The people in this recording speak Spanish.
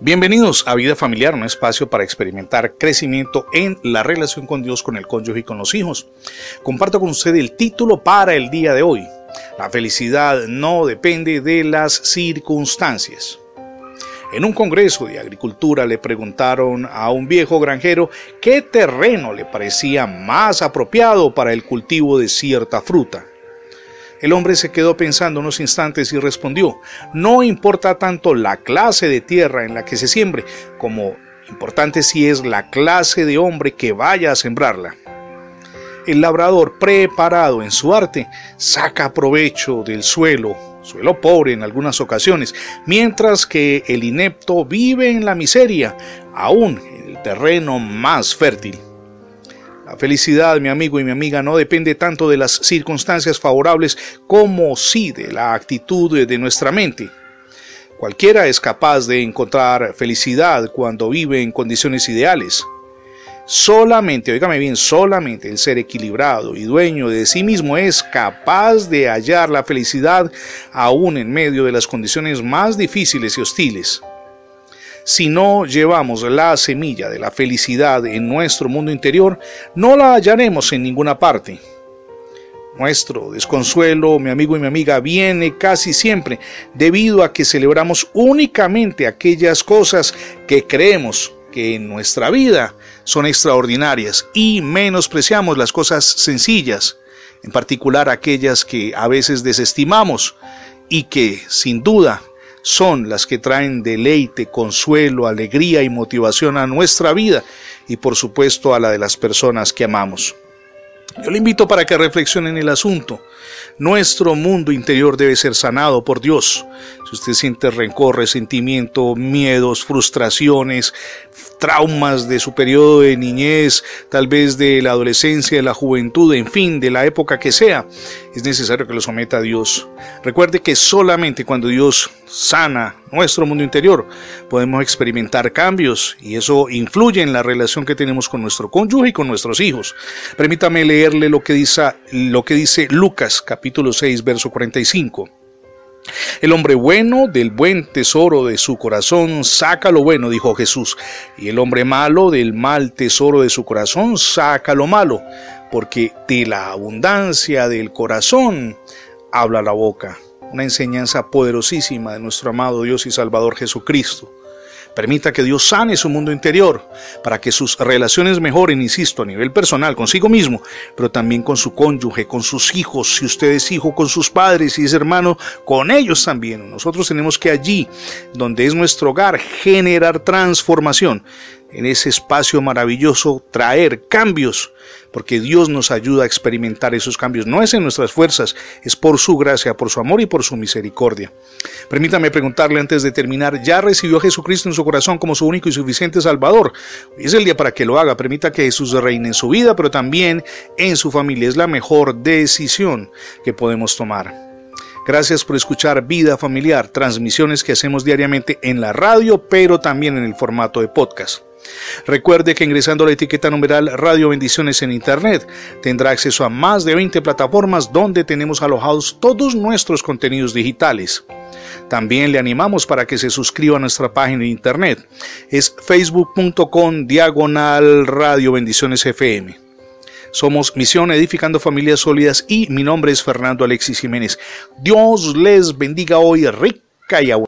Bienvenidos a Vida Familiar, un espacio para experimentar crecimiento en la relación con Dios, con el cónyuge y con los hijos. Comparto con usted el título para el día de hoy. La felicidad no depende de las circunstancias. En un congreso de agricultura le preguntaron a un viejo granjero qué terreno le parecía más apropiado para el cultivo de cierta fruta. El hombre se quedó pensando unos instantes y respondió, no importa tanto la clase de tierra en la que se siembre, como importante si es la clase de hombre que vaya a sembrarla. El labrador preparado en su arte saca provecho del suelo, suelo pobre en algunas ocasiones, mientras que el inepto vive en la miseria, aún en el terreno más fértil. La felicidad, mi amigo y mi amiga, no depende tanto de las circunstancias favorables como sí de la actitud de nuestra mente. Cualquiera es capaz de encontrar felicidad cuando vive en condiciones ideales. Solamente, oígame bien, solamente el ser equilibrado y dueño de sí mismo es capaz de hallar la felicidad aún en medio de las condiciones más difíciles y hostiles. Si no llevamos la semilla de la felicidad en nuestro mundo interior, no la hallaremos en ninguna parte. Nuestro desconsuelo, mi amigo y mi amiga, viene casi siempre debido a que celebramos únicamente aquellas cosas que creemos que en nuestra vida son extraordinarias y menospreciamos las cosas sencillas, en particular aquellas que a veces desestimamos y que, sin duda, son las que traen deleite, consuelo, alegría y motivación a nuestra vida y por supuesto a la de las personas que amamos. Yo le invito para que reflexionen el asunto. Nuestro mundo interior debe ser sanado por Dios. Si usted siente rencor, resentimiento, miedos, frustraciones, traumas de su periodo de niñez, tal vez de la adolescencia, de la juventud, en fin, de la época que sea, es necesario que lo someta a Dios. Recuerde que solamente cuando Dios sana nuestro mundo interior podemos experimentar cambios y eso influye en la relación que tenemos con nuestro cónyuge y con nuestros hijos. Permítame leerle lo que dice, Lucas capítulo 6 verso 45. El hombre bueno del buen tesoro de su corazón saca lo bueno, dijo Jesús, y el hombre malo del mal tesoro de su corazón saca lo malo, porque de la abundancia del corazón habla la boca. Una enseñanza poderosísima de nuestro amado Dios y Salvador Jesucristo. Permita que Dios sane su mundo interior para que sus relaciones mejoren, insisto, a nivel personal, consigo mismo, pero también con su cónyuge, con sus hijos, si usted es hijo, con sus padres, y es hermano, con ellos también. Nosotros tenemos que allí, donde es nuestro hogar, generar transformación en ese espacio maravilloso, traer cambios, porque Dios nos ayuda a experimentar esos cambios. No es en nuestras fuerzas, es por su gracia, por su amor y por su misericordia. Permítame preguntarle antes de terminar, ¿ya recibió a Jesucristo en su corazón como su único y suficiente Salvador? Es el día para que lo haga. Permita que Jesús reine en su vida, pero también en su familia. Es la mejor decisión que podemos tomar. Gracias por escuchar Vida Familiar, transmisiones que hacemos diariamente en la radio, pero también en el formato de podcast. Recuerde que ingresando a la etiqueta numeral Radio Bendiciones en Internet tendrá acceso a más de 20 plataformas donde tenemos alojados todos nuestros contenidos digitales. También le animamos para que se suscriba a nuestra página de internet. Es facebook.com diagonal Radio Bendiciones FM. Somos Misión Edificando Familias Sólidas y mi nombre es Fernando Alexis Jiménez. Dios les bendiga hoy rica y